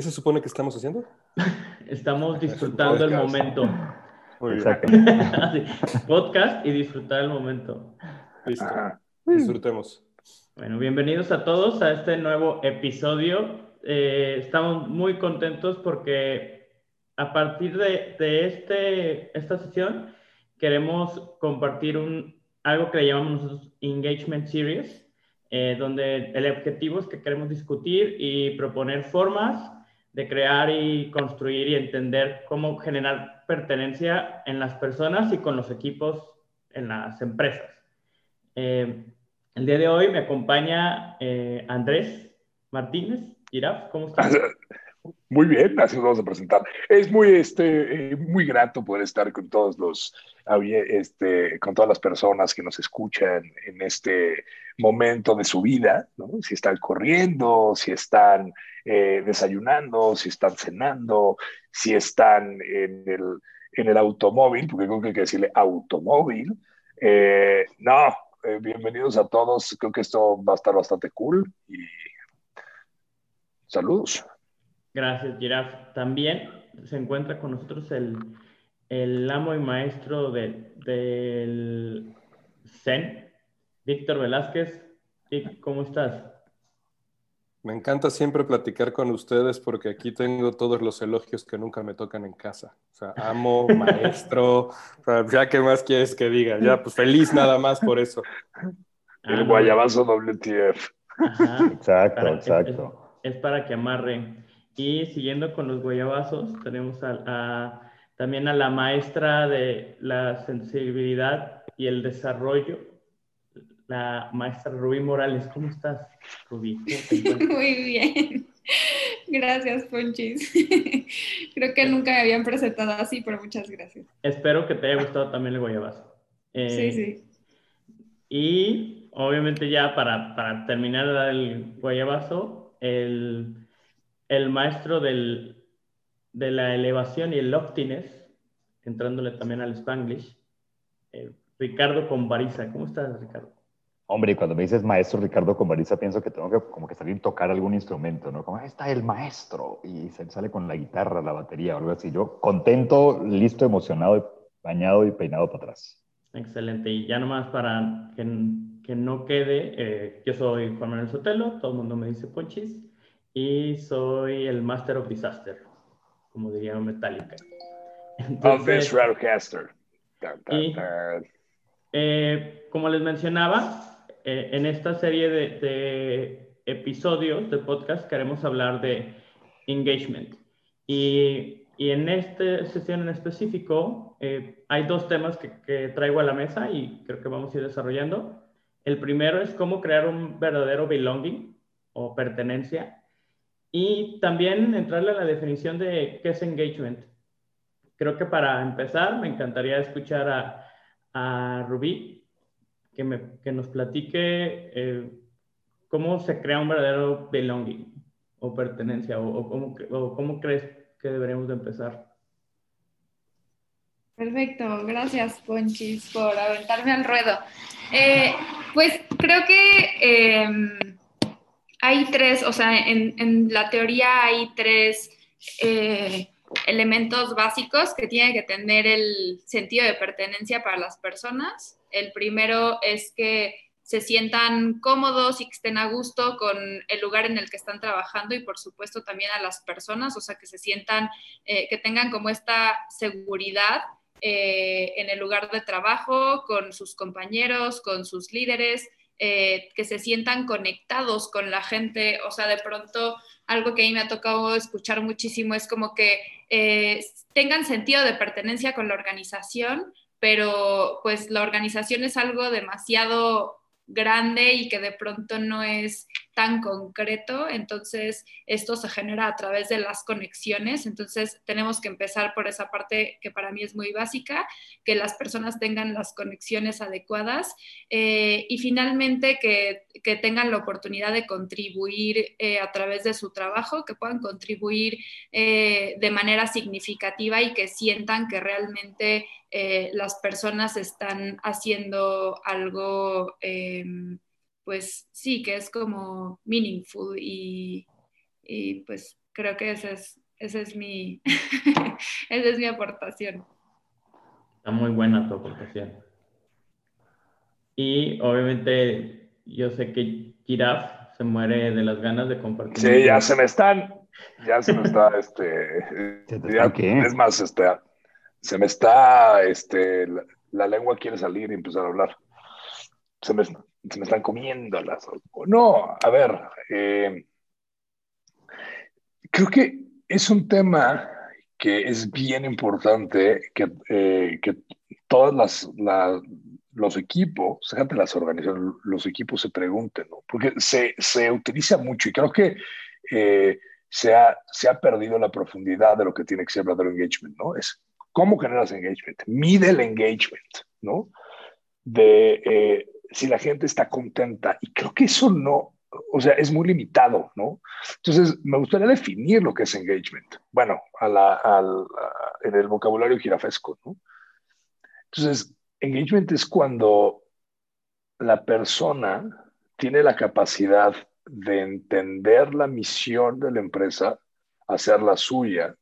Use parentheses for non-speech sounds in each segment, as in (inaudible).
¿Qué se supone que estamos haciendo? (laughs) Estamos (laughs) disfrutando el momento. Exacto. (laughs) Podcast y disfrutar el momento. Listo. Disfrutemos. Bueno, bienvenidos a todos a este nuevo episodio. Eh, estamos muy contentos porque a partir de, este, esta sesión queremos compartir un, algo que le llamamos nosotros Engagement Series, eh, donde el objetivo es que queremos discutir y proponer formas de crear y construir y entender cómo generar pertenencia en las personas y con los equipos en las empresas. Eh, el día de hoy me acompaña eh, Andrés Martínez. Giraf, ¿cómo estás? (laughs) Muy bien, así nos vamos a presentar. Es muy, este, eh, muy grato poder estar con todos los, este, con todas las personas que nos escuchan en este momento de su vida, ¿no? Si están corriendo, si están eh, desayunando, si están cenando, si están en el, en el automóvil, porque creo que hay que decirle automóvil. Eh, no, bienvenidos a todos. Creo que esto va a estar bastante cool y saludos. Gracias, Giraf. También se encuentra con nosotros el, el amo y maestro del Zen, Víctor Velázquez. ¿Cómo estás? Me encanta siempre platicar con ustedes porque aquí tengo todos los elogios que nunca me tocan en casa. O sea, amo, (laughs) maestro, ya qué más quieres que diga, ya pues feliz nada más por eso. El guayabazo WTF. Exacto, exacto. Es, es, para que amarre. Y siguiendo con los guayabazos, tenemos a, también a la maestra de la sensibilidad y el desarrollo, la maestra Rubí Morales. ¿Cómo estás, Rubí? (laughs) Muy bien. (laughs) Gracias, Ponchis. (laughs) Creo que nunca me habían presentado así, pero muchas gracias. Espero que te haya gustado también el guayabazo. Eh, sí, sí. Y obviamente ya para, para terminar el guayabazo, el el maestro del, de la elevación y el loftiness, entrándole también al Spanglish, eh, Ricardo Convariza. ¿Cómo estás, Ricardo? Hombre, cuando me dices maestro Ricardo Convariza, pienso que tengo que como que salir a tocar algún instrumento, ¿no? Como, ahí está el maestro, y se sale con la guitarra, la batería o algo así. Yo contento, listo, emocionado, bañado y peinado para atrás. Excelente. Y ya nomás para que, que no quede, eh, yo soy Juan Manuel Sotelo, todo el mundo me dice Ponchis y soy el Master of Disaster, como diría Metallica. Entonces, Rarecaster. Y, eh, como les mencionaba, eh, en esta serie de, episodios de podcast queremos hablar de engagement. Y, y en esta sesión en específico eh, hay dos temas que, que traigo a la mesa y creo que vamos a ir desarrollando. El primero es cómo crear un verdadero belonging o pertenencia y también entrarle a la definición de qué es engagement. Creo que para empezar me encantaría escuchar a, a Rubí que, nos platique eh, cómo se crea un verdadero belonging o pertenencia o, cómo, crees que deberíamos de empezar. Perfecto, gracias Ponchis por aventarme al ruedo. Eh, pues creo que em, hay tres, o sea, en, la teoría hay tres eh, elementos básicos que tiene que tener el sentido de pertenencia para las personas. El primero es que se sientan cómodos y que estén a gusto con el lugar en el que están trabajando y por supuesto también a las personas, o sea, que se sientan, eh, que tengan como esta seguridad eh, en el lugar de trabajo, con sus compañeros, con sus líderes, eh, que se sientan conectados con la gente. O sea, de pronto algo que a mí me ha tocado escuchar muchísimo es como que eh, tengan sentido de pertenencia con la organización, pero pues la organización es algo demasiado grande y que de pronto no es tan concreto, entonces esto se genera a través de las conexiones, entonces tenemos que empezar por esa parte que para mí es muy básica, que las personas tengan las conexiones adecuadas eh, y finalmente que, tengan la oportunidad de contribuir eh, a través de su trabajo, que puedan contribuir eh, de manera significativa y que sientan que realmente las personas están haciendo algo pues sí, que es como meaningful y, pues creo que esa es, ese es, mi, (laughs) esa es mi aportación. Está muy buena tu aportación. Y obviamente yo sé que Giraf se muere de las ganas de compartir. Sí, ya se me están, ya se me está, este, es más, este, se me está, este, la, lengua quiere salir y empezar a hablar. Se me, se me están comiendo las... No, a ver, eh, creo que es un tema que es bien importante que, eh, que todas las, los equipos, fíjate las organizaciones, los equipos se pregunten, ¿no? Porque se, se utiliza mucho y creo que eh, se, ha, se ha perdido la profundidad de lo que tiene que ser verdadero engagement, ¿no? Es cómo generas engagement, mide el engagement, ¿no? De eh, si la gente está contenta. Y creo que eso no, o sea, es muy limitado, ¿no? Entonces, me gustaría definir lo que es engagement. Bueno, a en el vocabulario girafesco, ¿no? Entonces, engagement es cuando la persona tiene la capacidad de entender la misión de la empresa, hacerla suya,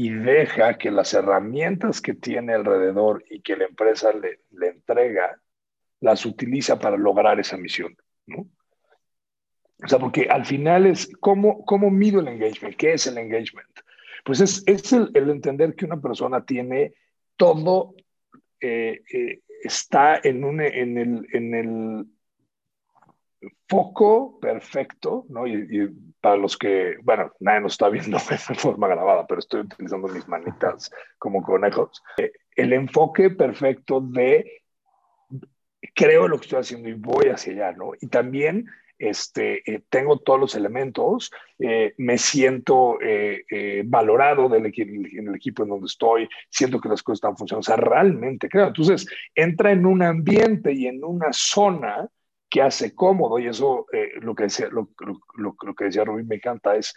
y deja que las herramientas que tiene alrededor y que la empresa le, le entrega, las utiliza para lograr esa misión, ¿no? O sea, porque al final es, ¿cómo, cómo mido el engagement? ¿Qué es el engagement? Pues es, es el, el, entender que una persona tiene todo, eh, eh, está en, un, en, el, en el foco perfecto, ¿no? Y, para los que, bueno, nadie nos está viendo (laughs) de forma grabada, pero estoy utilizando mis manitas como conejos. Eh, el enfoque perfecto de creo lo que estoy haciendo y voy hacia allá, ¿no? Y también este, eh, tengo todos los elementos, eh, me siento valorado del, en el equipo en donde estoy, siento que las cosas están funcionando, o sea, realmente creo. Entonces, entra en un ambiente y en una zona que hace cómodo, y eso eh, lo, que decía, lo, lo, lo, que decía Rubín me encanta, es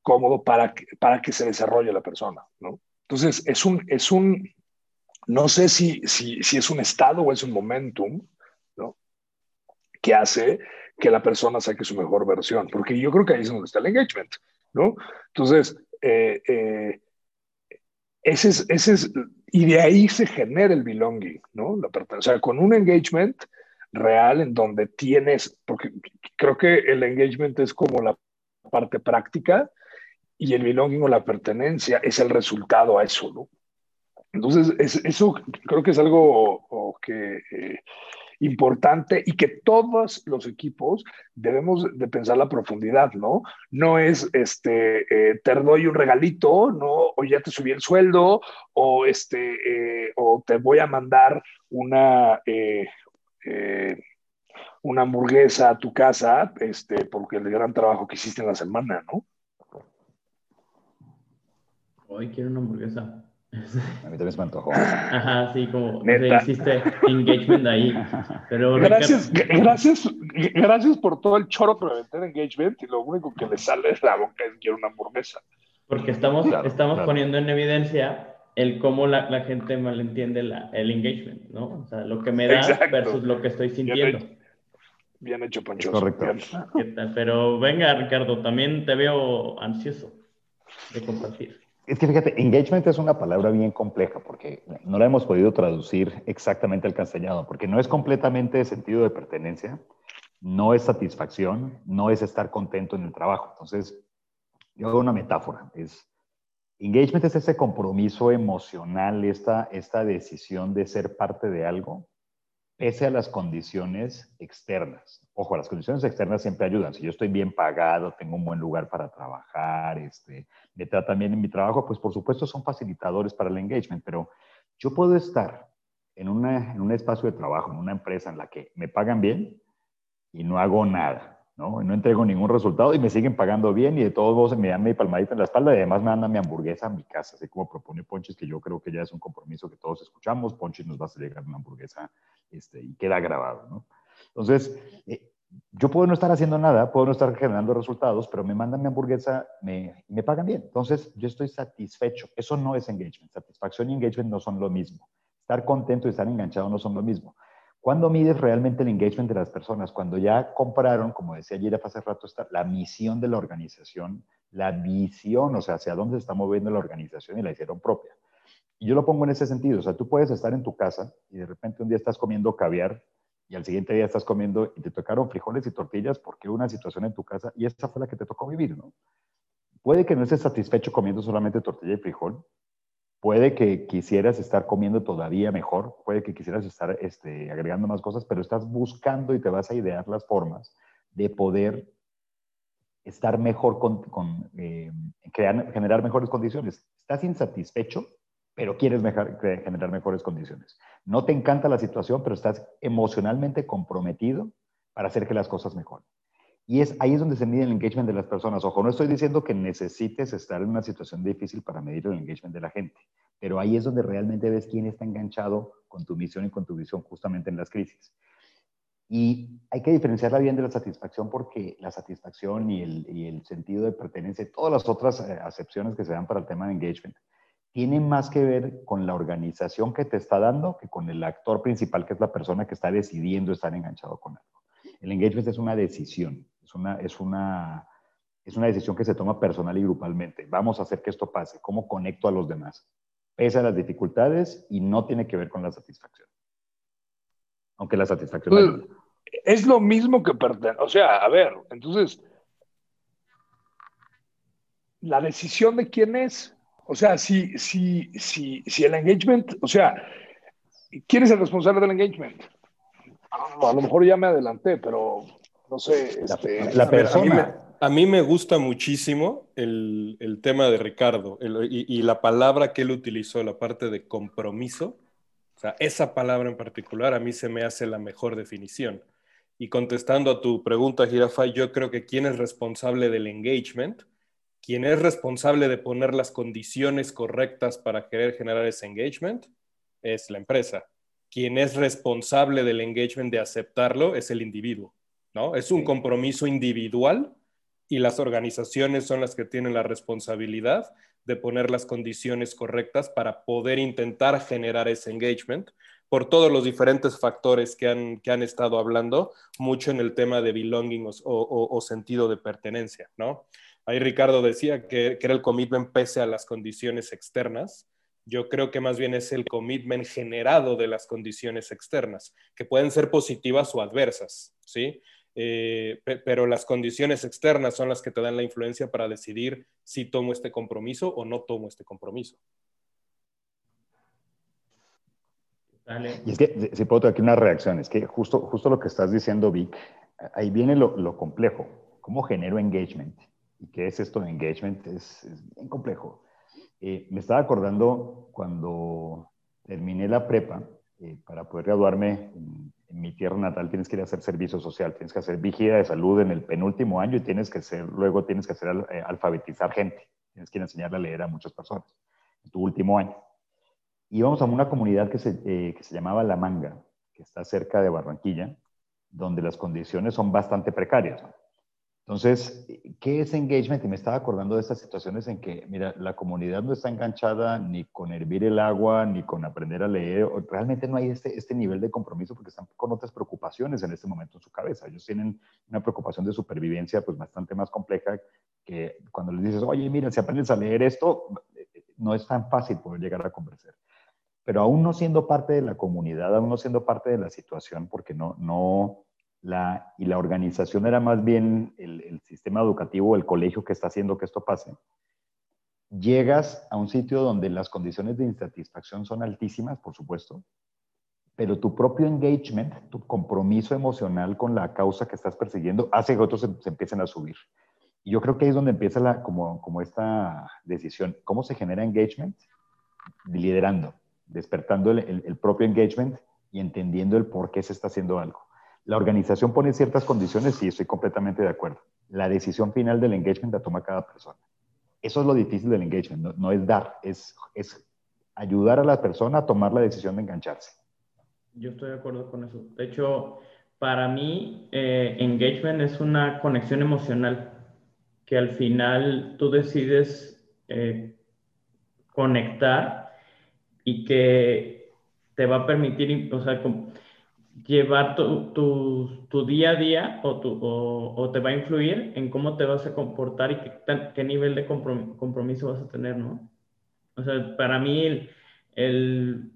cómodo para que, para que se desarrolle la persona, ¿no? Entonces, es un, es un no sé si, si, si es un estado o es un momentum, ¿no? Que hace que la persona saque su mejor versión, porque yo creo que ahí es donde está el engagement, ¿no? Entonces, eh, eh, ese es, ese es, y de ahí se genera el belonging, ¿no? La, o sea, con un engagement, real en donde tienes, porque creo que el engagement es como la parte práctica y el belonging o la pertenencia es el resultado a eso, ¿no? Entonces, eso creo que es algo eh, importante y que todos los equipos debemos de pensar la profundidad, ¿no? No es, este, eh, te doy un regalito, ¿no? O ya te subí el sueldo, o, este, eh, o te voy a mandar una, eh, una hamburguesa a tu casa, este, porque el gran trabajo que hiciste en la semana, ¿no? Hoy quiero una hamburguesa. A mí también me antojó. (laughs) Ajá, sí, como hiciste engagement ahí. Pero gracias, gracias, gracias por todo el choro que me engagement y lo único que le sale de la boca es quiero una hamburguesa. Porque estamos, estamos poniendo en evidencia el cómo la, la gente malentiende la, el engagement, ¿no? O sea, lo que me da versus lo que estoy sintiendo. Bien hecho, Pancho. Correcto. Pero venga, Ricardo, también te veo ansioso de compartir. Es que fíjate, engagement es una palabra bien compleja porque no la hemos podido traducir exactamente al castellano, porque no es completamente sentido de pertenencia, no es satisfacción, no es estar contento en el trabajo. Entonces, yo hago una metáfora, es Engagement es ese compromiso emocional, esta, esta decisión de ser parte de algo, pese a las condiciones externas. Ojo, las condiciones externas siempre ayudan. Si yo estoy bien pagado, tengo un buen lugar para trabajar, este, me tratan bien en mi trabajo, pues por supuesto son facilitadores para el engagement, pero yo puedo estar en, una, en un espacio de trabajo, en una empresa en la que me pagan bien y no hago nada ¿no? No entrego ningún resultado y me siguen pagando bien y de todos modos me dan mi palmadita en la espalda y además me mandan mi hamburguesa a mi casa, así como propone Ponchis, que yo creo que ya es un compromiso que todos escuchamos. Ponchis nos va a llegar una hamburguesa este, y queda grabado, ¿no? Entonces, eh, yo puedo no estar haciendo nada, puedo no estar generando resultados, pero me mandan mi hamburguesa me, y me pagan bien. Entonces, yo estoy satisfecho. Eso no es engagement. Satisfacción y engagement no son lo mismo. Estar contento y estar enganchado no son lo mismo. ¿Cuándo mides realmente el engagement de las personas? Cuando ya compraron, como decía ayer hace rato, la misión de la organización, la visión, o sea, hacia dónde se está moviendo la organización y la hicieron propia. Y yo lo pongo en ese sentido, o sea, tú puedes estar en tu casa y de repente un día estás comiendo caviar y al siguiente día estás comiendo y te tocaron frijoles y tortillas porque hubo una situación en tu casa y esa fue la que te tocó vivir, ¿no? Puede que no estés satisfecho comiendo solamente tortilla y frijol, Puede que quisieras estar comiendo todavía mejor, puede que quisieras estar este, agregando más cosas, pero estás buscando y te vas a idear las formas de poder estar mejor con, eh, generar mejores condiciones. Estás insatisfecho, pero quieres generar mejores condiciones. No te encanta la situación, pero estás emocionalmente comprometido para hacer que las cosas mejoren. Y es, ahí es donde se mide el engagement de las personas. Ojo, no estoy diciendo que necesites estar en una situación difícil para medir el engagement de la gente, pero ahí es donde realmente ves quién está enganchado con tu misión y con tu visión justamente en las crisis. Y hay que diferenciarla bien de la satisfacción porque la satisfacción y el, y el sentido de pertenencia, todas las otras eh, acepciones que se dan para el tema de engagement, tienen más que ver con la organización que te está dando que con el actor principal, que es la persona que está decidiendo estar enganchado con algo. El engagement es una decisión es una, es una, es una decisión que se toma personal y grupalmente. Vamos a hacer que esto pase. ¿Cómo conecto a los demás? Pese a las dificultades y no tiene que ver con la satisfacción. Aunque la satisfacción... Pues, es lo mismo que. O sea, a ver, entonces, la decisión de quién es. O sea, si, si, si, si el engagement, o sea, ¿quién es el responsable del engagement? A lo mejor ya me adelanté, pero no sé, este, la, persona. a, mí me, gusta muchísimo el, tema de Ricardo y, la palabra que él utilizó, la parte de compromiso. O sea, esa palabra en particular a mí se me hace la mejor definición. Y contestando a tu pregunta, Girafa, yo creo que quién es responsable del engagement, quién es responsable de poner las condiciones correctas para querer generar ese engagement, es la empresa. Quien es responsable del engagement de aceptarlo es el individuo. ¿No? Es un compromiso individual y las organizaciones son las que tienen la responsabilidad de poner las condiciones correctas para poder intentar generar ese engagement por todos los diferentes factores que han, que han estado hablando, mucho en el tema de belonging o, sentido de pertenencia, ¿no? Ahí Ricardo decía que, que, era el commitment pese a las condiciones externas. Yo creo que más bien es el commitment generado de las condiciones externas, que pueden ser positivas o adversas, ¿sí? Eh, pero las condiciones externas son las que te dan la influencia para decidir si tomo este compromiso o no tomo este compromiso. Y es que, si puedo tener aquí una reacción, es que justo, justo lo que estás diciendo, Vic, ahí viene lo, complejo. ¿Cómo genero engagement? ¿Y qué es esto de engagement? Es, bien complejo. Eh, me estaba acordando cuando terminé la prepa, eh, para poder graduarme en, mi tierra natal tienes que ir a hacer servicio social, tienes que hacer vigía de salud en el penúltimo año y tienes que ser, luego tienes que hacer eh, alfabetizar gente, tienes que enseñarle a leer a muchas personas en tu último año. Íbamos a una comunidad que se, eh, que se llamaba La Manga, que está cerca de Barranquilla, donde las condiciones son bastante precarias. Entonces, ¿qué es engagement? Y me estaba acordando de estas situaciones en que, mira, la comunidad no está enganchada ni con hervir el agua, ni con aprender a leer. Realmente no hay este, este nivel de compromiso porque están con otras preocupaciones en este momento en su cabeza. Ellos tienen una preocupación de supervivencia pues bastante más compleja que cuando les dices, oye, mira, si aprendes a leer esto, no es tan fácil poder llegar a conversar. Pero aún no siendo parte de la comunidad, aún no siendo parte de la situación, porque no, no, la, y la organización era más bien el, sistema educativo, el colegio que está haciendo que esto pase, llegas a un sitio donde las condiciones de insatisfacción son altísimas, por supuesto, pero tu propio engagement, tu compromiso emocional con la causa que estás persiguiendo, hace que otros se, empiecen a subir. Y yo creo que ahí es donde empieza la, como, como esta decisión. ¿Cómo se genera engagement? Liderando, despertando el, el propio engagement y entendiendo el por qué se está haciendo algo. La organización pone ciertas condiciones y estoy completamente de acuerdo. La decisión final del engagement la toma cada persona. Eso es lo difícil del engagement, no, es dar, es, es ayudar a la persona a tomar la decisión de engancharse. Yo estoy de acuerdo con eso. De hecho, para mí, eh, engagement es una conexión emocional que al final tú decides eh, conectar y que te va a permitir, o sea, llevar tu, día a día o, tu, o, te va a influir en cómo te vas a comportar y qué, qué nivel de compromiso vas a tener, ¿no? O sea, para mí el, el,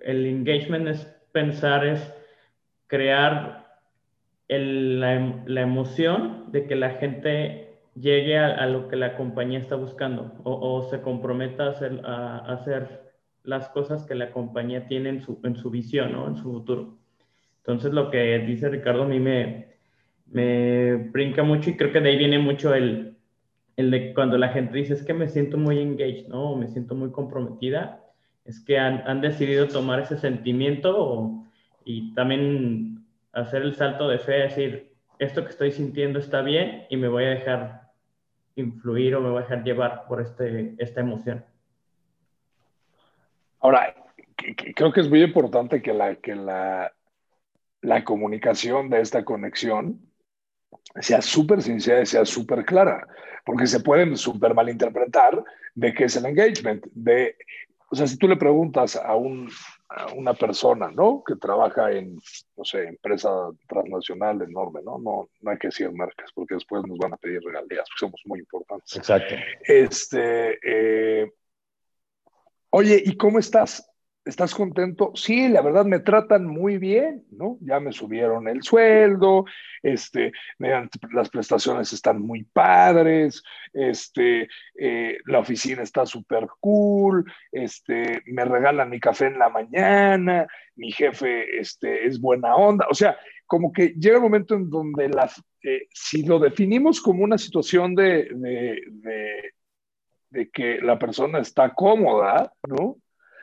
el engagement es pensar, es crear la, la, emoción de que la gente llegue a, lo que la compañía está buscando o, o se comprometa a hacer, a, hacer, las cosas que la compañía tiene en su, en su visión, ¿no? en su futuro. Entonces, lo que dice Ricardo a mí me, me brinca mucho y creo que de ahí viene mucho el, el de cuando la gente dice es que me siento muy engaged, ¿no? Me siento muy comprometida, es que han, han decidido tomar ese sentimiento y también hacer el salto de fe, decir, esto que estoy sintiendo está bien y me voy a dejar influir o me voy a dejar llevar por este, esta emoción. Ahora, creo que es muy importante que la, que la, la comunicación de esta conexión sea súper sincera y sea súper clara, porque se pueden súper malinterpretar de qué es el engagement. De, o sea, si tú le preguntas a, un, a una persona, ¿no? Que trabaja en, no sé, empresa transnacional enorme, ¿no? No, no hay que decir marcas, porque después nos van a pedir regalías, porque somos muy importantes. Exacto. Este, eh, oye, ¿y cómo estás? ¿Estás contento? Sí, la verdad me tratan muy bien, ¿no? Ya me subieron el sueldo, este, las prestaciones están muy padres, este, eh, la oficina está súper cool, este, me regalan mi café en la mañana, mi jefe este, es buena onda, o sea, como que llega el momento en donde las, eh, si lo definimos como una situación de, de que la persona está cómoda, ¿no?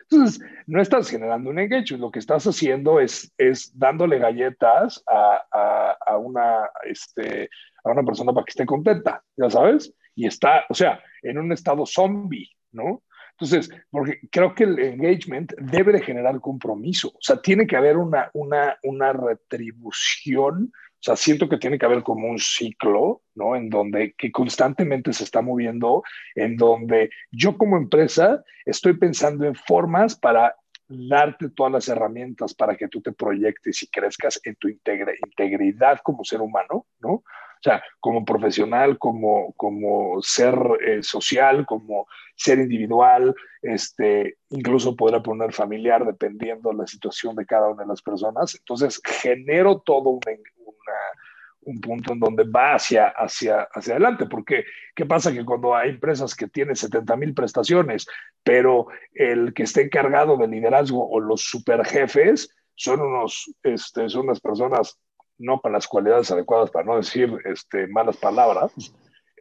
Entonces, no estás generando un engagement, lo que estás haciendo es, es dándole galletas a, a, una, este, a una persona para que esté contenta, ya sabes, y está, o sea, en un estado zombie, ¿no? Entonces, porque creo que el engagement debe de generar compromiso, o sea, tiene que haber una, una, una retribución o sea, siento que tiene que haber como un ciclo, ¿no? En donde que constantemente se está moviendo, en donde yo como empresa estoy pensando en formas para darte todas las herramientas para que tú te proyectes y crezcas en tu integridad como ser humano, ¿no? O sea, como profesional, como, como ser eh, social, como ser individual, este, incluso poder poner familiar dependiendo de la situación de cada una de las personas. Entonces, genero todo un, un punto en donde va hacia, hacia, adelante. Porque, ¿qué pasa? Que cuando hay empresas que tienen 70 mil prestaciones, pero el que esté encargado de liderazgo o los superjefes son unos, este, son unas personas no con las cualidades adecuadas para no decir este, malas palabras,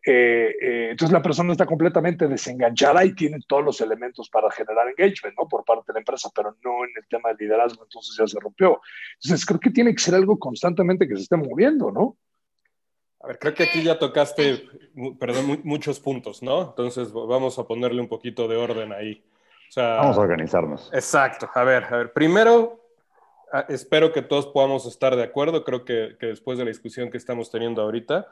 eh, eh, entonces la persona está completamente desenganchada y tiene todos los elementos para generar engagement, ¿no? Por parte de la empresa, pero no en el tema de liderazgo, entonces ya se rompió. Entonces creo que tiene que ser algo constantemente que se esté moviendo, ¿no? A ver, creo que aquí ya tocaste, perdón, muchos puntos, ¿no? Entonces vamos a ponerle un poquito de orden ahí. vamos a organizarnos. Exacto. A ver, a ver, primero, espero que todos podamos estar de acuerdo. Creo que, que después de la discusión que estamos teniendo ahorita,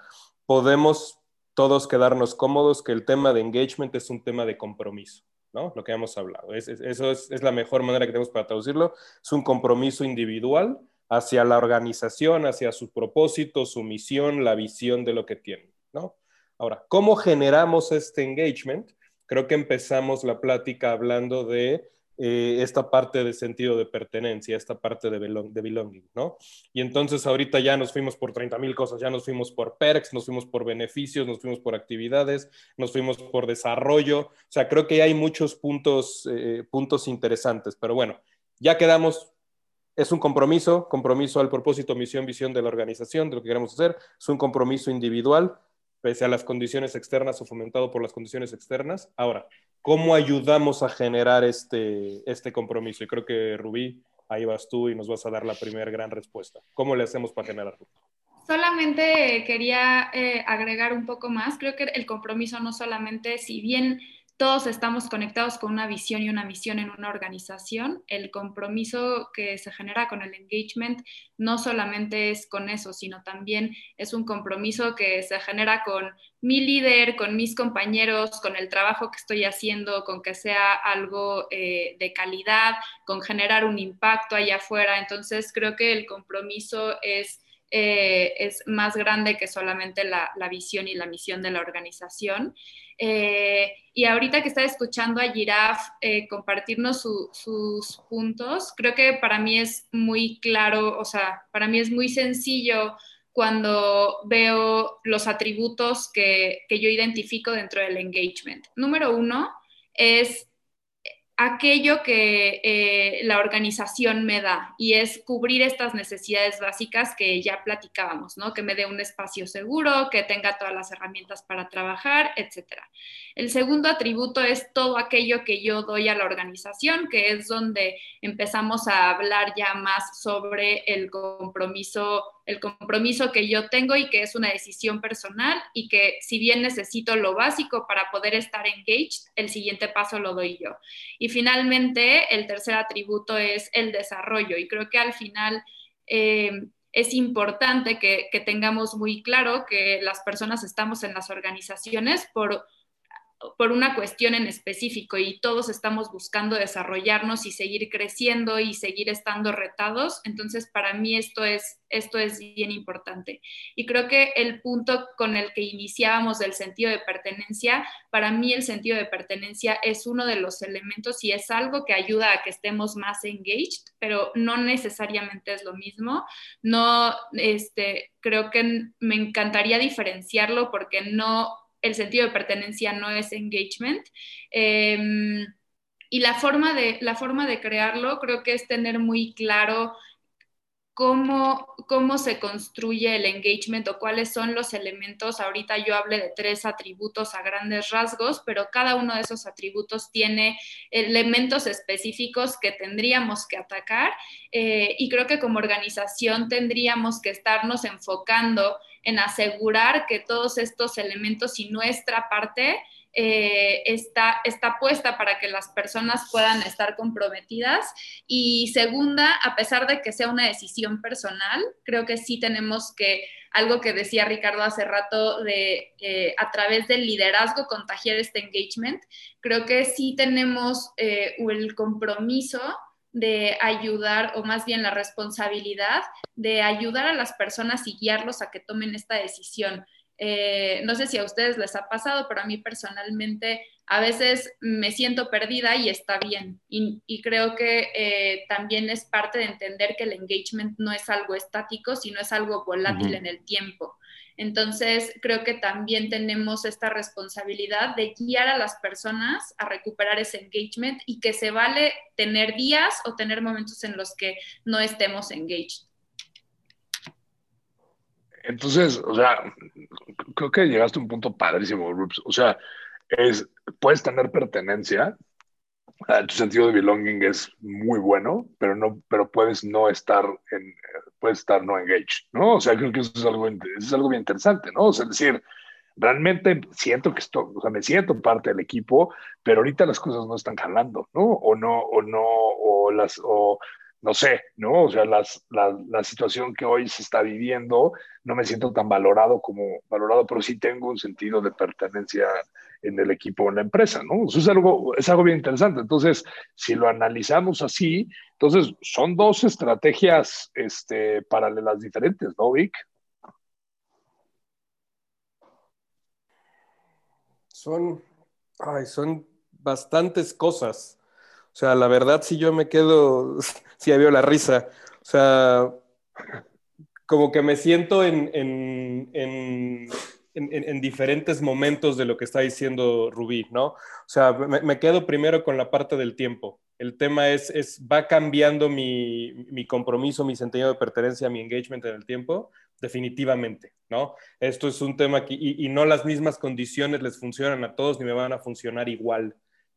podemos todos quedarnos cómodos que el tema de engagement es un tema de compromiso, ¿no? Lo que hemos hablado. eso es, la mejor manera que tenemos para traducirlo. Es un compromiso individual hacia la organización, hacia su propósito, su misión, la visión de lo que tienen, ¿no? Ahora, ¿cómo generamos este engagement? Creo que empezamos la plática hablando de eh, esta parte de sentido de pertenencia, esta parte de, de, belonging, ¿no? Y entonces ahorita ya nos fuimos por 30 mil cosas, ya nos fuimos por perks, nos fuimos por beneficios, nos fuimos por actividades, nos fuimos por desarrollo, o sea, creo que hay muchos puntos, eh, puntos interesantes, pero bueno, ya quedamos, es un compromiso, compromiso al propósito, misión, visión de la organización, de lo que queremos hacer, es un compromiso individual, pese a las condiciones externas o fomentado por las condiciones externas. Ahora, ¿cómo ayudamos a generar este, este compromiso? Y creo que Rubí, ahí vas tú y nos vas a dar la primera gran respuesta. ¿Cómo le hacemos para generarlo? Solamente quería eh, agregar un poco más. Creo que el compromiso no solamente, si bien todos estamos conectados con una visión y una misión en una organización, el compromiso que se genera con el engagement no solamente es con eso, sino también es un compromiso que se genera con mi líder, con mis compañeros, con el trabajo que estoy haciendo, con que sea algo eh, de calidad, con generar un impacto allá afuera. Entonces, creo que el compromiso es eh, es más grande que solamente la, visión y la misión de la organización. Eh, y ahorita que está escuchando a Giraf eh, compartirnos sus puntos, creo que para mí es muy claro, o sea, para mí es muy sencillo cuando veo los atributos que, que yo identifico dentro del engagement. Número uno es aquello que eh, la organización me da y es cubrir estas necesidades básicas que ya platicábamos, ¿no? Que me dé un espacio seguro, que tenga todas las herramientas para trabajar, etcétera. El segundo atributo es todo aquello que yo doy a la organización, que es donde empezamos a hablar ya más sobre el compromiso el compromiso que yo tengo y que es una decisión personal y que si bien necesito lo básico para poder estar engaged, el siguiente paso lo doy yo. Y finalmente, el tercer atributo es el desarrollo y creo que al final... Eh, es importante que, que, tengamos muy claro que las personas estamos en las organizaciones por por una cuestión en específico y todos estamos buscando desarrollarnos y seguir creciendo y seguir estando retados. Entonces, para mí esto es, esto es bien importante. Y creo que el punto con el que iniciábamos del sentido de pertenencia, para mí el sentido de pertenencia es uno de los elementos y es algo que ayuda a que estemos más engaged, pero no necesariamente es lo mismo. No, este, creo que me encantaría diferenciarlo porque no el sentido de pertenencia no es engagement. Em, y la forma, de, la forma de crearlo creo que es tener muy claro cómo, cómo se construye el engagement o cuáles son los elementos. Ahorita yo hablé de tres atributos a grandes rasgos, pero cada uno de esos atributos tiene elementos específicos que tendríamos que atacar eh, y creo que como organización tendríamos que estarnos enfocando en asegurar que todos estos elementos y nuestra parte eh, está, está puesta para que las personas puedan estar comprometidas. Y segunda, a pesar de que sea una decisión personal, creo que sí tenemos que, algo que decía Ricardo hace rato, de eh, a través del liderazgo contagiar este engagement, creo que sí tenemos eh, el compromiso de ayudar, o más bien la responsabilidad de ayudar a las personas y guiarlos a que tomen esta decisión. Eh, no sé si a ustedes les ha pasado, pero a mí personalmente a veces me siento perdida y está bien. Y, creo que eh, también es parte de entender que el engagement no es algo estático, sino es algo volátil en el tiempo. Entonces, creo que también tenemos esta responsabilidad de guiar a las personas a recuperar ese engagement y que se vale tener días o tener momentos en los que no estemos engaged. Entonces, o sea, creo que llegaste a un punto padrísimo, Rups. O sea, es, puedes tener pertenencia, ah, tu sentido de belonging es muy bueno, pero no, pero puedes no estar en, puedes estar no engaged, ¿no? O sea, creo que eso es algo, es algo bien interesante, ¿no? O sea, es decir, realmente siento que estoy, o sea, me siento parte del equipo, pero ahorita las cosas no están jalando, ¿no? O no, o no, o las, o no sé, ¿no? O sea, la, la, situación que hoy se está viviendo, no me siento tan valorado como valorado, pero sí tengo un sentido de pertenencia en el equipo en la empresa, ¿no? Eso es algo, es algo bien interesante. Entonces, si lo analizamos así, entonces son dos estrategias este, paralelas diferentes, ¿no, Vic? Son, ay, son bastantes cosas. O sea, la verdad, si yo me quedo, (laughs) sí había la risa. O sea, como que me siento en, en, diferentes momentos de lo que está diciendo Rubí, ¿no? O sea, me, quedo primero con la parte del tiempo. El tema es, es va cambiando mi, mi, compromiso, mi sentido de pertenencia, mi engagement en el tiempo, definitivamente, ¿no? Esto es un tema que, y, y no las mismas condiciones les funcionan a todos ni me van a funcionar igual.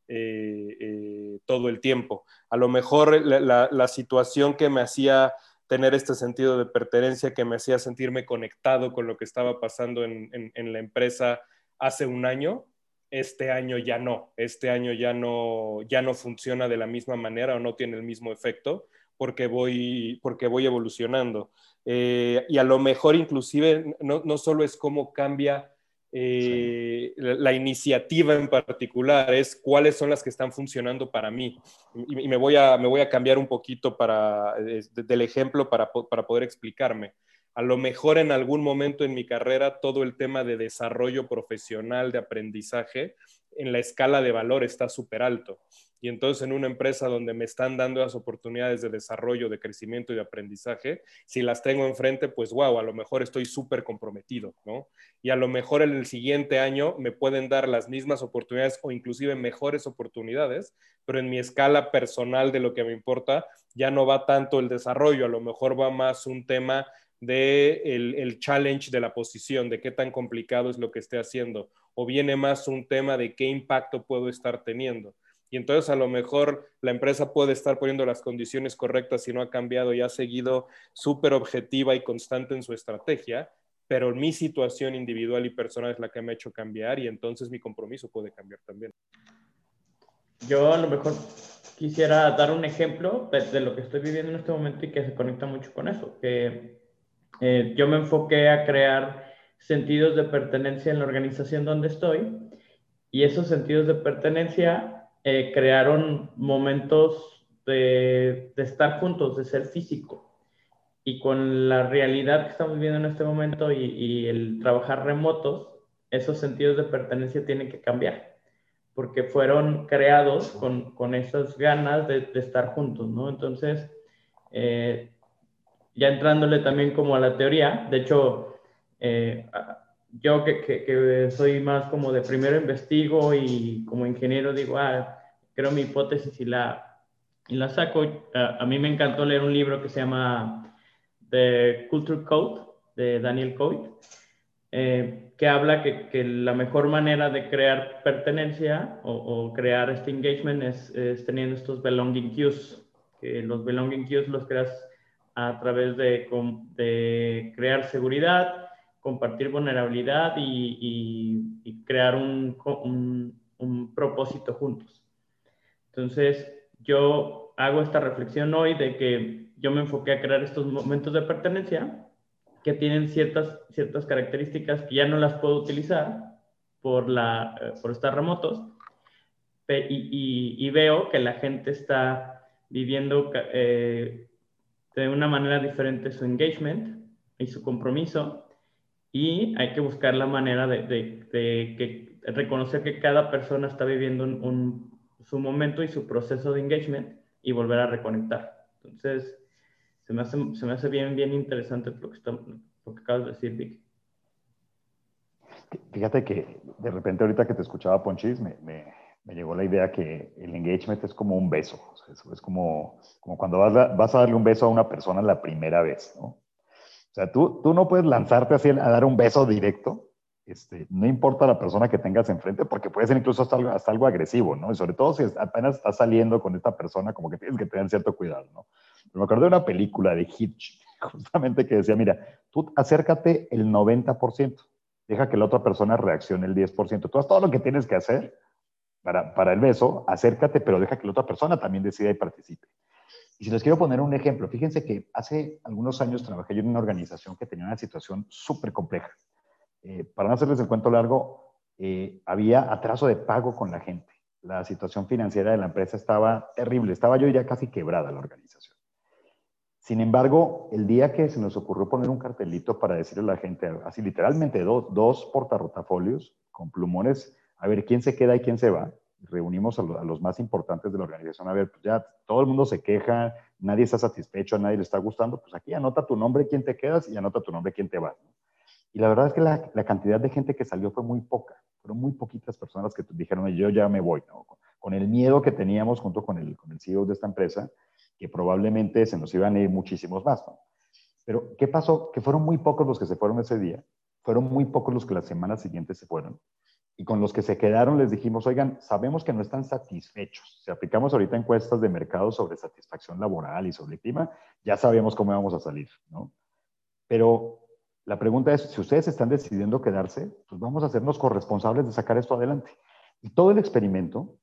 Eh, eh, todo el tiempo. A lo mejor la, situación que me hacía tener este sentido de pertenencia, que me hacía sentirme conectado con lo que estaba pasando en, la empresa hace un año, este año ya no, este año ya no, ya no funciona de la misma manera o no tiene el mismo efecto porque voy, porque voy evolucionando. Eh, y a lo mejor inclusive no, no solo es cómo cambia eh, la, iniciativa en particular, es cuáles son las que están funcionando para mí. Y, me, voy a, cambiar un poquito para, del ejemplo para, para poder explicarme a lo mejor en algún momento en mi carrera todo el tema de desarrollo profesional, de aprendizaje, en la escala de valor está súper alto. Y entonces en una empresa donde me están dando las oportunidades de desarrollo, de crecimiento y de aprendizaje, si las tengo enfrente, pues wow, a lo mejor estoy súper comprometido, ¿no? Y a lo mejor en el siguiente año me pueden dar las mismas oportunidades o inclusive mejores oportunidades, pero en mi escala personal de lo que me importa ya no va tanto el desarrollo, a lo mejor va más un tema de el, challenge de la posición, de qué tan complicado es lo que esté haciendo, o viene más un tema de qué impacto puedo estar teniendo. Y entonces a lo mejor la empresa puede estar poniendo las condiciones correctas y no ha cambiado y ha seguido súper objetiva y constante en su estrategia, pero mi situación individual y personal es la que me ha hecho cambiar y entonces mi compromiso puede cambiar también. Yo a lo mejor quisiera dar un ejemplo de, lo que estoy viviendo en este momento y que se conecta mucho con eso, que eh, yo me enfoqué a crear sentidos de pertenencia en la organización donde estoy y esos sentidos de pertenencia eh, crearon momentos de, estar juntos, de ser físico. Y con la realidad que estamos viviendo en este momento y, el trabajar remotos, esos sentidos de pertenencia tienen que cambiar, porque fueron creados con, con esas ganas de, estar juntos, ¿no? Entonces, eh, ya entrándole también como a la teoría, de hecho, eh, yo que, soy más como de primero investigo y como ingeniero digo, ah, creo mi hipótesis y la, y la saco. A, mí me encantó leer un libro que se llama The Culture Code de Daniel Covey, eh, que habla que, que, la mejor manera de crear pertenencia o, o crear este engagement es, es, teniendo estos belonging cues, que los belonging cues los creas a través de, de crear seguridad, compartir vulnerabilidad y, crear un, un, propósito juntos. Entonces, yo hago esta reflexión hoy de que yo me enfoqué a crear estos momentos de pertenencia que tienen ciertas, ciertas características que ya no las puedo utilizar por, la, eh, por estar remotos y, y, veo que la gente está viviendo eh, de una manera diferente su engagement y su compromiso y hay que buscar la manera de, que, reconocer que cada persona está viviendo un, su momento y su proceso de engagement y volver a reconectar. Entonces, se me hace, se me hace bien, bien interesante lo que, está, lo que acabas de decir, Vic. Fíjate que de repente ahorita que te escuchaba Ponchis, me, me me llegó la idea que el engagement es como un beso. es como, como cuando vas a, vas a, darle un beso a una persona la primera vez. ¿no? O sea, tú, tú no puedes lanzarte así a dar un beso directo. Este, no importa la persona que tengas enfrente, porque puede ser incluso hasta algo, hasta algo agresivo, ¿no? Y sobre todo si apenas estás saliendo con esta persona, como que tienes que tener cierto cuidado, ¿no? Pero me acuerdo de una película de Hitch, (laughs) justamente que decía, mira, tú acércate el 90%, deja que la otra persona reaccione el 10%. Tú haz todo lo que tienes que hacer para, el beso, acércate, pero deja que la otra persona también decida y participe. Y si les quiero poner un ejemplo, fíjense que hace algunos años trabajé yo en una organización que tenía una situación súper compleja. Eh, para no hacerles el cuento largo, eh, había atraso de pago con la gente. La situación financiera de la empresa estaba terrible, estaba yo ya casi quebrada la organización. Sin embargo, el día que se nos ocurrió poner un cartelito para decirle a la gente, así literalmente dos, dos portarrotafolios con plumones a ver quién se queda y quién se va. Reunimos a, los más importantes de la organización, a ver, pues ya todo el mundo se queja, nadie está satisfecho, a nadie le está gustando, pues aquí anota tu nombre, quién te quedas y anota tu nombre, quién te va. Y la verdad es que la, cantidad de gente que salió fue muy poca, fueron muy poquitas personas que dijeron, yo ya me voy, con, el miedo que teníamos junto con el, con CEO de esta empresa, que probablemente se nos iban a ir muchísimos más. Pero, ¿qué pasó? Que fueron muy pocos los que se fueron ese día, fueron muy pocos los que la semana siguiente se fueron y con los que se quedaron les dijimos, oigan, sabemos que no están satisfechos. Si aplicamos ahorita encuestas de mercado sobre satisfacción laboral y sobre clima, ya sabemos cómo vamos a salir, ¿no? Pero la pregunta es, si ustedes están decidiendo quedarse, pues vamos a hacernos corresponsables de sacar esto adelante. Y todo el experimento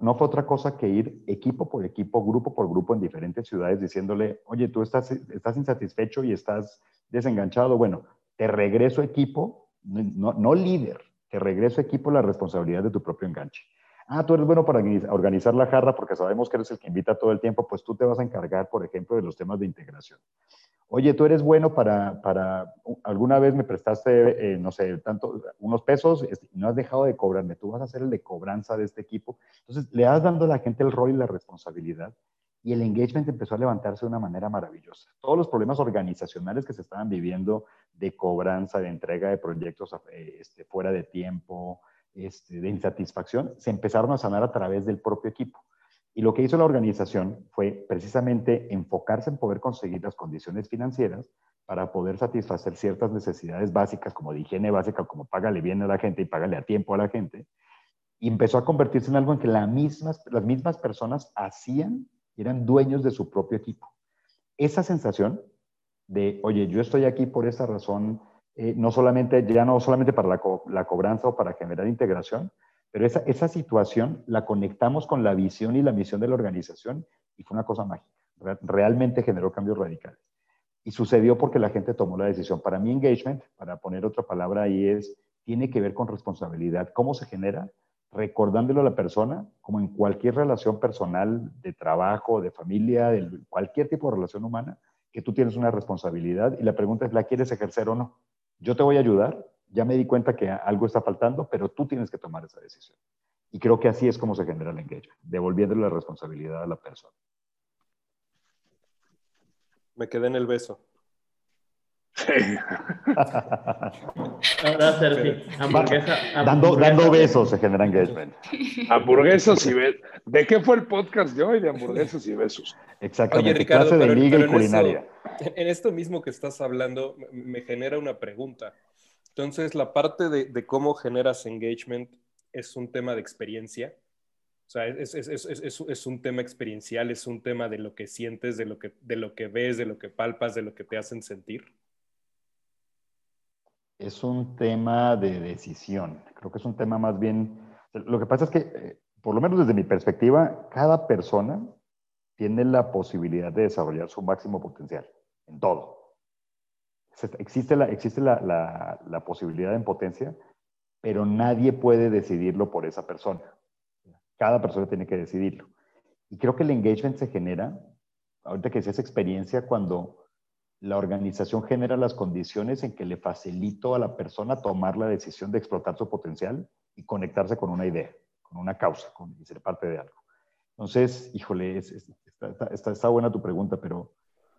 no fue otra cosa que ir equipo por equipo, grupo por grupo en diferentes ciudades diciéndole, oye, tú estás, estás insatisfecho y estás desenganchado. Bueno, te regreso equipo, no, no líder, te regreso equipo la responsabilidad de tu propio enganche. Ah, tú eres bueno para organizar la jarra porque sabemos que eres el que invita todo el tiempo, pues tú te vas a encargar, por ejemplo, de los temas de integración. Oye, tú eres bueno para, para alguna vez me prestaste, eh, no sé, tanto, unos pesos este, y no has dejado de cobrarme, tú vas a ser el de cobranza de este equipo. Entonces, le das dando a la gente el rol y la responsabilidad y el engagement empezó a levantarse de una manera maravillosa. Todos los problemas organizacionales que se estaban viviendo de cobranza, de entrega de proyectos eh, este, fuera de tiempo, este, de insatisfacción, se empezaron a sanar a través del propio equipo. Y lo que hizo la organización fue precisamente enfocarse en poder conseguir las condiciones financieras para poder satisfacer ciertas necesidades básicas, como de higiene básica, como págale bien a la gente y págale a tiempo a la gente. Y empezó a convertirse en algo en que las mismas, las mismas personas hacían eran dueños de su propio equipo. Esa sensación de, oye, yo estoy aquí por esa razón eh, no solamente, ya no solamente para la, cobranza o para generar integración, pero esa, esa situación la conectamos con la visión y la misión de la organización y fue una cosa mágica. realmente generó cambios radicales. Y sucedió porque la gente tomó la decisión. Para mí, engagement, para poner otra palabra ahí, es, tiene que ver con responsabilidad. ¿Cómo se genera? Recordándolo a la persona, como en cualquier relación personal, de trabajo, de familia, de cualquier tipo de relación humana, que tú tienes una responsabilidad y la pregunta es, ¿la quieres ejercer o no? yo te voy a ayudar, ya me di cuenta que algo está faltando, pero tú tienes que tomar esa decisión. Y creo que así es como se genera el engagement, devolviéndole la responsabilidad a la persona. Me quedé en el beso. Sí. (laughs) Ahora, Dando, dando besos se genera engagement. (laughs) Hamburguesas y besos. ¿De qué fue el podcast de hoy? De hamburguesas y besos. Exactamente. Oye, Ricardo, clase de liga y culinaria. en esto mismo que estás hablando, me genera una pregunta. Entonces, la parte de, cómo generas engagement es un tema de experiencia. O sea, es, es, es, es, un tema experiencial, es un tema de lo que sientes, de lo que, de lo que ves, de lo que palpas, de lo que te hacen sentir es un tema de decisión. Creo que es un tema más bien... Lo que pasa es que, eh, por lo menos desde mi perspectiva, cada persona tiene la posibilidad de desarrollar su máximo potencial en todo. Existe la, existe la, la, posibilidad en potencia, pero nadie puede decidirlo por esa persona. Cada persona tiene que decidirlo. Y creo que el engagement se genera, ahorita que esa experiencia, cuando la organización genera las condiciones en que le facilito a la persona tomar la decisión de explotar su potencial y conectarse con una idea, con una causa, con, y ser parte de algo. Entonces, híjole, está, buena tu pregunta, pero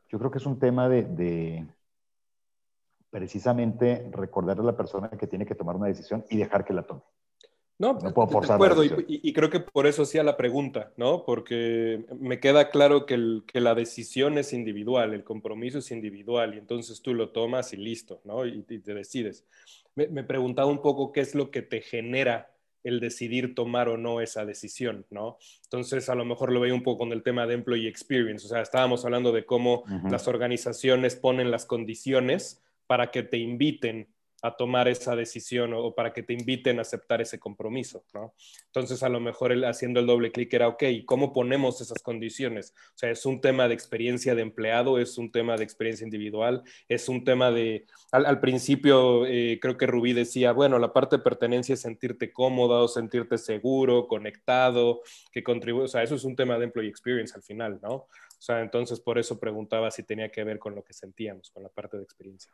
yo creo que es un tema de, de precisamente recordarle a la persona que tiene que tomar una decisión y dejar que la tome. No, no puedo forzar. De acuerdo, y, creo que por eso hacía la pregunta, ¿no? Porque me queda claro que, que, la decisión es individual, el compromiso es individual, y entonces tú lo tomas y listo, ¿no? Y, te decides. Me, me, preguntaba un poco qué es lo que te genera el decidir tomar o no esa decisión, ¿no? Entonces, a lo mejor lo veo un poco con el tema de employee experience, o sea, estábamos hablando de cómo las organizaciones ponen las condiciones para que te inviten a tomar esa decisión o, para que te inviten a aceptar ese compromiso, ¿no? Entonces, a lo mejor haciendo el doble clic era, ok, ¿cómo ponemos esas condiciones? O sea, es un tema de experiencia de empleado, es un tema de experiencia individual, es un tema de, al, principio eh, creo que Rubí decía, bueno, la parte de pertenencia es sentirte cómodo, sentirte seguro, conectado, que contribuye, o sea, eso es un tema de employee experience al final, ¿no? O sea, entonces por eso preguntaba si tenía que ver con lo que sentíamos, con la parte de experiencia.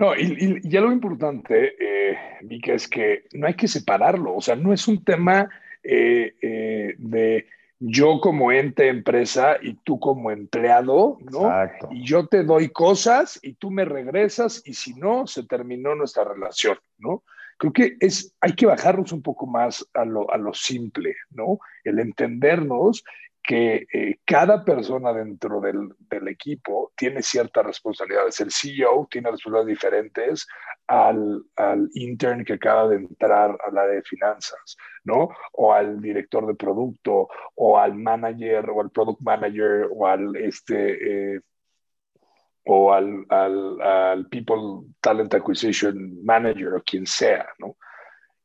No, y, y, algo importante, eh, es que no hay que separarlo, o sea, no es un tema eh, eh, de yo como ente empresa y tú como empleado, ¿no? Exacto. Y yo te doy cosas y tú me regresas y si no, se terminó nuestra relación, ¿no? Creo que es, hay que bajarnos un poco más a lo, a lo simple, ¿no? El entendernos que eh, cada persona dentro del, equipo tiene ciertas responsabilidades. El CEO tiene responsabilidades diferentes al, intern que acaba de entrar a la de finanzas, ¿no? O al director de producto, o al manager, o al product manager, o al este... Eh, o al, al, al People Talent Acquisition Manager o quien sea, ¿no?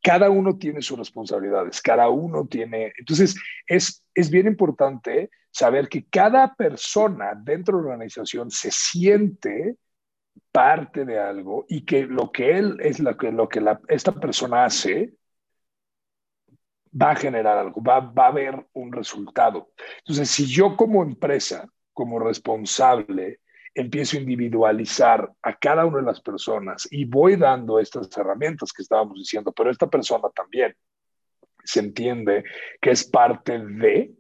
Cada uno tiene sus responsabilidades, cada uno tiene, entonces es, es bien importante saber que cada persona dentro de la organización se siente parte de algo y que lo que él es lo que, lo que esta persona hace va a generar algo, va, va a haber un resultado. Entonces, si yo como empresa, como responsable, empiezo a individualizar a cada una de las personas y voy dando estas herramientas que estábamos diciendo, pero esta persona también se entiende que es parte de,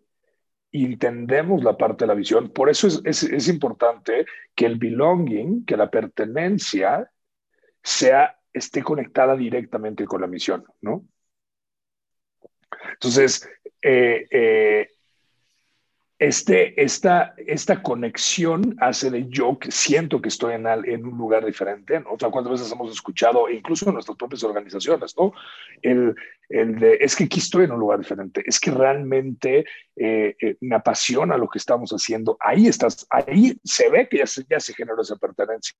entendemos la parte de la visión. Por eso es, es, es importante que el belonging, que la pertenencia, sea, esté conectada directamente con la misión, ¿no? Entonces, eh, eh, este, esta, esta conexión hace de yo que siento que estoy en, en un lugar diferente. ¿no? O sea, cuántas veces hemos escuchado, incluso en nuestras propias organizaciones, ¿no? El, el de, es que aquí estoy en un lugar diferente, es que realmente eh, me apasiona lo que estamos haciendo. Ahí estás, ahí se ve que ya se, ya se generó esa pertenencia.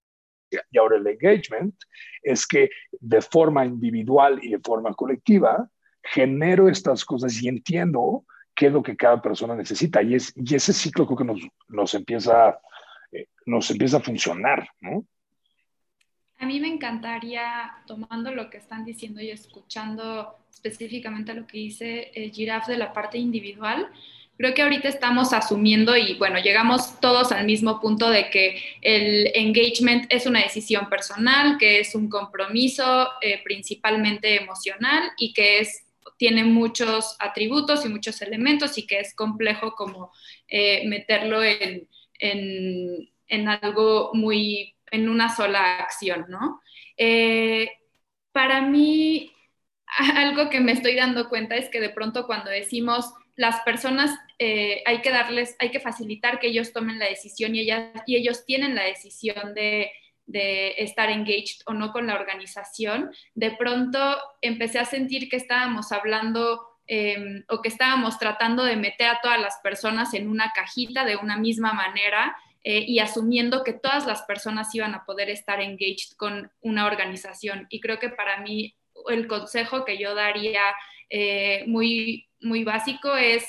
Y ahora el engagement es que de forma individual y de forma colectiva genero estas cosas y entiendo qué es lo que cada persona necesita. Y, es, y ese ciclo creo que nos, nos, empieza, eh, nos empieza a funcionar, ¿no? A mí me encantaría, tomando lo que están diciendo y escuchando específicamente lo que dice el Giraffe de la parte individual, creo que ahorita estamos asumiendo y bueno, llegamos todos al mismo punto de que el engagement es una decisión personal, que es un compromiso eh, principalmente emocional y que es tiene muchos atributos y muchos elementos y que es complejo como eh, meterlo en, en, algo muy, en una sola acción, ¿no? Eh, para mí, (laughs) algo que me estoy dando cuenta es que de pronto cuando decimos las personas eh, hay que darles, hay que facilitar que ellos tomen la decisión y, ellas, y ellos tienen la decisión de de estar engaged o no con la organización, de pronto empecé a sentir que estábamos hablando em, o que estábamos tratando de meter a todas las personas en una cajita de una misma manera eh, y asumiendo que todas las personas iban a poder estar engaged con una organización. Y creo que para mí el consejo que yo daría eh, muy, muy básico es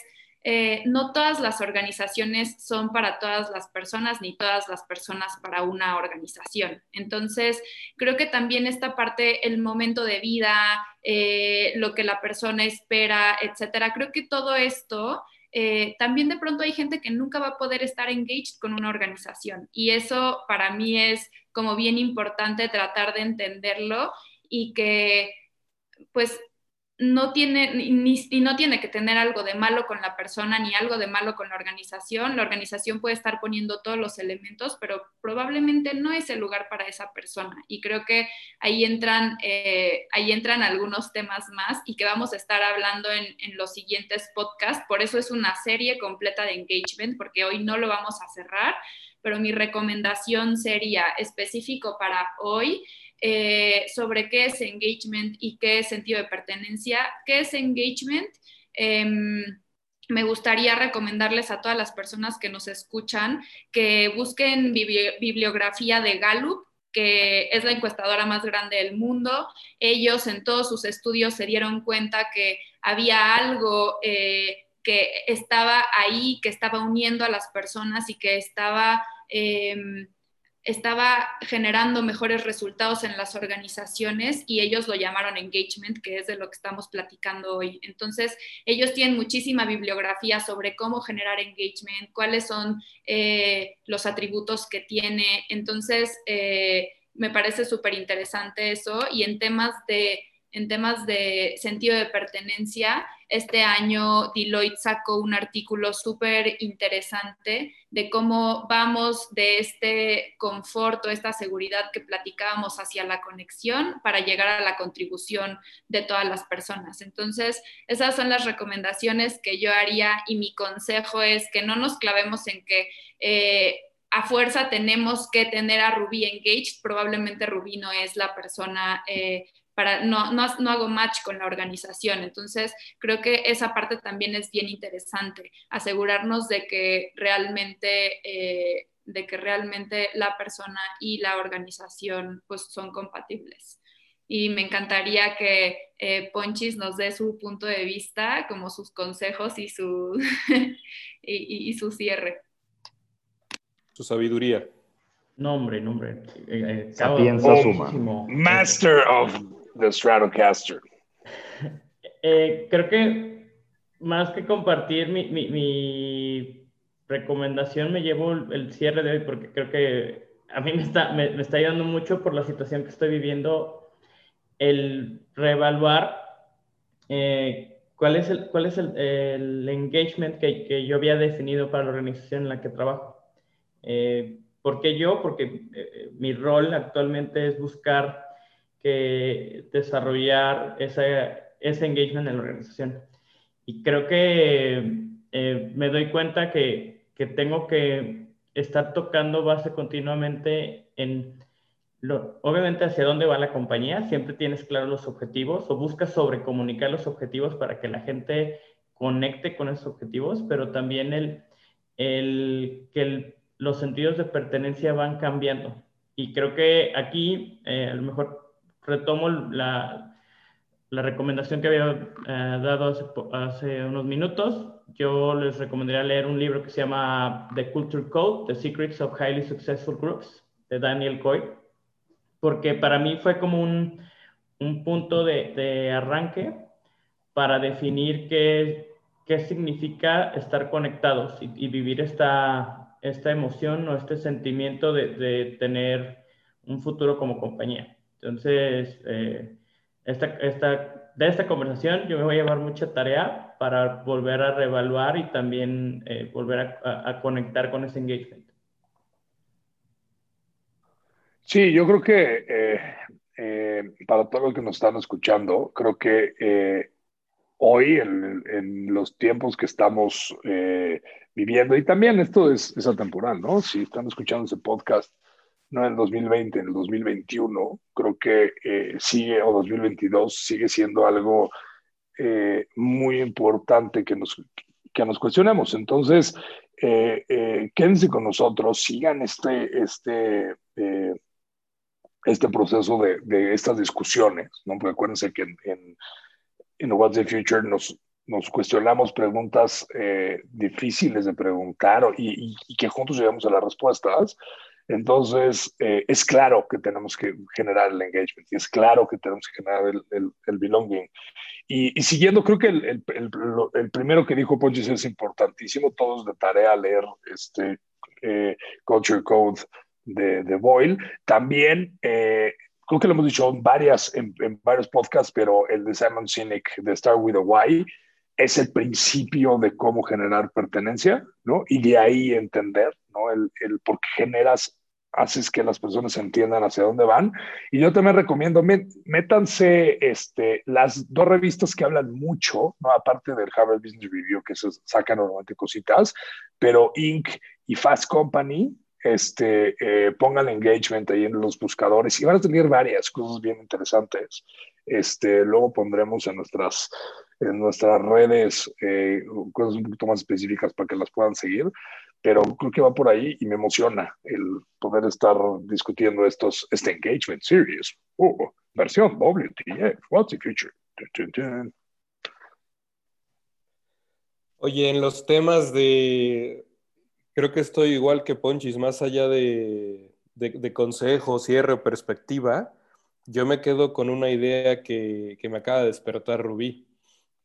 eh, no todas las organizaciones son para todas las personas, ni todas las personas para una organización. Entonces, creo que también esta parte, el momento de vida, eh, lo que la persona espera, etcétera, creo que todo esto... Eh, también de pronto hay gente que nunca va a poder estar engaged con una organización y eso para mí es como bien importante tratar de entenderlo y que pues no tiene, ni, no tiene que tener algo de malo con la persona ni algo de malo con la organización. La organización puede estar poniendo todos los elementos, pero probablemente no es el lugar para esa persona. Y creo que ahí entran, eh, ahí entran algunos temas más y que vamos a estar hablando en, en los siguientes podcasts. Por eso es una serie completa de engagement, porque hoy no lo vamos a cerrar, pero mi recomendación sería específico para hoy eh, sobre qué es engagement y qué es sentido de pertenencia. ¿Qué es engagement? Em, me gustaría recomendarles a todas las personas que nos escuchan que busquen bibliografía de Gallup, que es la encuestadora más grande del mundo. Ellos en todos sus estudios se dieron cuenta que había algo eh, que estaba ahí, que estaba uniendo a las personas y que estaba... Em, estaba generando mejores resultados en las organizaciones y ellos lo llamaron engagement, que es de lo que estamos platicando hoy. Entonces, ellos tienen muchísima bibliografía sobre cómo generar engagement, cuáles son eh, los atributos que tiene. Entonces, eh, me parece súper interesante eso y en temas de en temas de sentido de pertenencia, este año Deloitte sacó un artículo súper interesante de cómo vamos de este confort o esta seguridad que platicábamos hacia la conexión para llegar a la contribución de todas las personas. Entonces, esas son las recomendaciones que yo haría y mi consejo es que no nos clavemos en que... Eh, a fuerza tenemos que tener a Ruby engaged, probablemente Ruby no es la persona eh, para, no, no, no, hago match con la organización. Entonces, creo que esa parte también es bien interesante, asegurarnos de que realmente, eh, de que realmente la persona y la organización pues, son compatibles. y me encantaría que eh, Ponchis nos dé su punto de vista, como sus consejos y su, (laughs) y, su cierre. Su sabiduría. Nombre, nombre. Eh, eh suma. Master of the Stratocaster. (laughs) Eh, creo que más que compartir mi, recomendación, me llevo el, cierre de hoy porque creo que a mí me está, me está ayudando mucho por la situación que estoy viviendo el reevaluar eh, cuál es el, cuál es el, engagement que, yo había definido para la organización en la que trabajo. Eh, ¿Por qué yo? Porque eh, mi rol actualmente es buscar desarrollar ese, ese engagement en la organización. Y creo que me doy cuenta que, que tengo que estar tocando base continuamente en obviamente hacia dónde va la compañía, siempre tienes claros los objetivos o buscas sobrecomunicar los objetivos para que la gente conecte con esos objetivos, pero también el, el que los sentidos de pertenencia van cambiando. Y creo que aquí eh, a lo mejor retomo la, la recomendación que había eh, dado hace, hace, unos minutos. Yo les recomendaría leer un libro que se llama The Culture Code, The Secrets of Highly Successful Groups, de Daniel Coy porque para mí fue como un, un punto de, de, arranque para definir qué, qué significa estar conectados y, vivir esta, esta emoción o este sentimiento de, de tener un futuro como compañía. Entonces, eh, esta, esta, de esta conversación yo me voy a llevar mucha tarea para volver a reevaluar y también eh, volver a, conectar con ese engagement. Sí, yo creo que eh, eh, para todos los que nos están escuchando, creo que hoy, en, los tiempos que estamos viviendo, y también esto es, es, atemporal, ¿no? Si están escuchando ese podcast, no en el 2020, en el 2021, creo que sigue, o 2022, sigue siendo algo muy importante que nos, que nos cuestionemos. Entonces, quédense con nosotros, sigan este, este este proceso de, de, estas discusiones, ¿no? Porque acuérdense que en, en, What's the Future nos, nos cuestionamos preguntas eh, difíciles de preguntar y, y, que juntos llegamos a las respuestas. Entonces, eh, es claro que tenemos que generar el engagement y es claro que tenemos que generar el, el, el belonging. Y, y, siguiendo, creo que el, el, primero que dijo Ponchis es importantísimo, todos de tarea leer este eh, Culture Code de, de Boyle. También, eh, creo que lo hemos dicho en, varias, en, varios podcasts, pero el de Simon Sinek, de Start with a Why, es el principio de cómo generar pertenencia, ¿no? Y de ahí entender, ¿no? El, el por qué generas, haces que las personas entiendan hacia dónde van. Y yo también recomiendo, métanse este, las dos revistas que hablan mucho, ¿no? Aparte del Harvard Business Review, que se sacan normalmente cositas, pero Inc. y Fast Company, este, eh, pongan engagement ahí en los buscadores y van a tener varias cosas bien interesantes. Este, luego pondremos en nuestras, en nuestras redes eh, cosas un poquito más específicas para que las puedan seguir, pero creo que va por ahí y me emociona el poder estar discutiendo estos, este engagement series. Oh, versión WTF, what's the future? Oye, en los temas de Creo que estoy igual que Ponchis, más allá de, de, consejo, cierre o perspectiva, yo me quedo con una idea que, que me acaba de despertar Rubí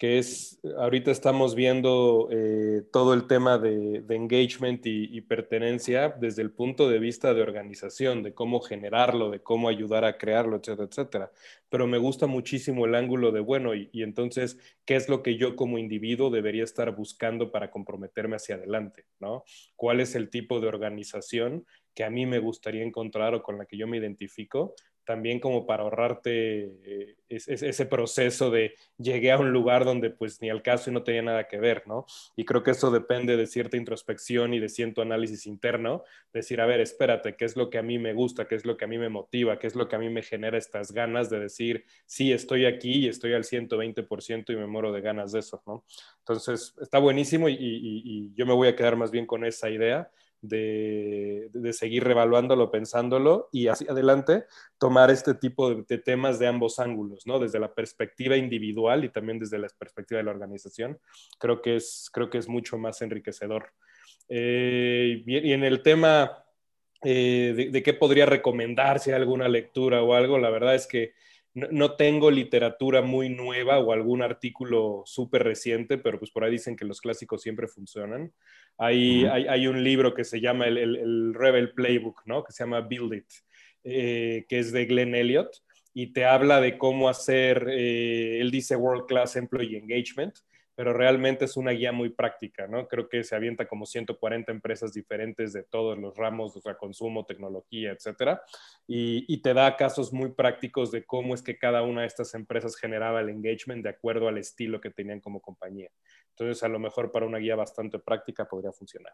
que es, ahorita estamos viendo eh, todo el tema de, engagement y, pertenencia desde el punto de vista de organización, de cómo generarlo, de cómo ayudar a crearlo, etcétera, etcétera. Pero me gusta muchísimo el ángulo de, bueno, y, y entonces, ¿qué es lo que yo como individuo debería estar buscando para comprometerme hacia adelante? ¿no? ¿Cuál es el tipo de organización que a mí me gustaría encontrar o con la que yo me identifico también como para ahorrarte eh, ese, proceso de llegué a un lugar donde pues ni al caso y no tenía nada que ver, ¿no? Y creo que eso depende de cierta introspección y de cierto análisis interno, decir, a ver, espérate, ¿qué es lo que a mí me gusta? ¿Qué es lo que a mí me motiva? ¿Qué es lo que a mí me genera estas ganas de decir, sí, estoy aquí y estoy al 120% y me muero de ganas de eso, ¿no? Entonces, está buenísimo y, y yo me voy a quedar más bien con esa idea de, seguir revaluándolo, pensándolo y así adelante tomar este tipo de, temas de ambos ángulos, ¿no? Desde la perspectiva individual y también desde la perspectiva de la organización. Creo que es, creo que es mucho más enriquecedor. Eh, y, en el tema eh, de, de, qué podría recomendarse alguna lectura o algo, la verdad es que no, tengo literatura muy nueva o algún artículo súper reciente, pero pues por ahí dicen que los clásicos siempre funcionan. Hay, hay, un libro que se llama el, Rebel Playbook, ¿no? Que se llama Build It, eh, que es de Glenn Elliott y te habla de cómo hacer, eh, él dice World Class Employee Engagement, pero realmente es una guía muy práctica, ¿no? Creo que se avienta como 140 empresas diferentes de todos los ramos, o sea, consumo, tecnología, etcétera, y, te da casos muy prácticos de cómo es que cada una de estas empresas generaba el engagement de acuerdo al estilo que tenían como compañía. Entonces, a lo mejor para una guía bastante práctica podría funcionar.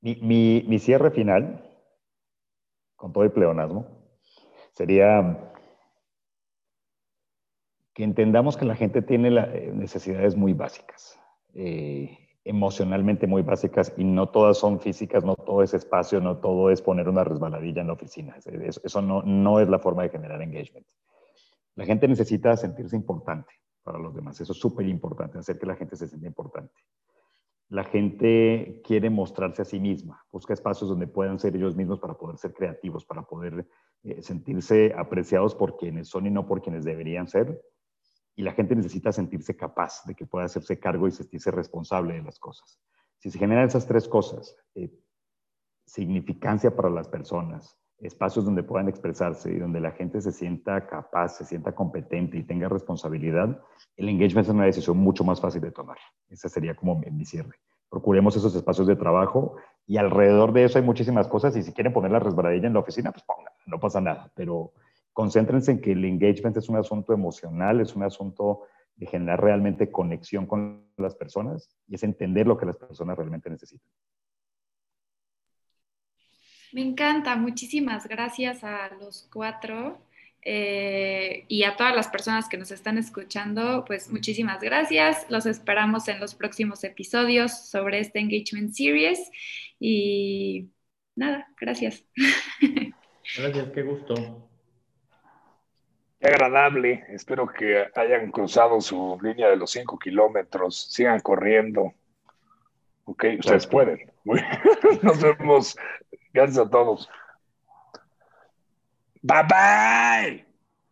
Mi, mi cierre final, con todo el pleonasmo, sería que entendamos que la gente tiene eh, necesidades muy básicas, eh, emocionalmente muy básicas, y no todas son físicas, no todo es espacio, no todo es poner una resbaladilla en la oficina. Eso, no, no es la forma de generar engagement. La gente necesita sentirse importante para los demás. Eso es súper importante, hacer que la gente se sienta importante. La gente quiere mostrarse a sí misma, busca espacios donde puedan ser ellos mismos para poder ser creativos, para poder eh, sentirse apreciados por quienes son y no por quienes deberían ser y la gente necesita sentirse capaz de que pueda hacerse cargo y sentirse responsable de las cosas. Si se generan esas tres cosas, eh, significancia para las personas, espacios donde puedan expresarse y donde la gente se sienta capaz, se sienta competente y tenga responsabilidad, el engagement es una decisión mucho más fácil de tomar. Ese sería como mi cierre. Procuremos esos espacios de trabajo y alrededor de eso hay muchísimas cosas y si quieren poner la resbaladilla en la oficina, pues pongan, no pasa nada, pero concéntrense en que el engagement es un asunto emocional, es un asunto de generar realmente conexión con las personas y es entender lo que las personas realmente necesitan. Me encanta, muchísimas gracias a los cuatro eh, y a todas las personas que nos están escuchando, pues muchísimas gracias. Los esperamos en los próximos episodios sobre este Engagement Series y nada, gracias. (laughs) Gracias, qué gusto agradable. Espero que hayan cruzado su línea de los 5 kilómetros. Sigan corriendo. Ok, ustedes pueden. (laughs) Nos vemos. Gracias a todos. Bye bye.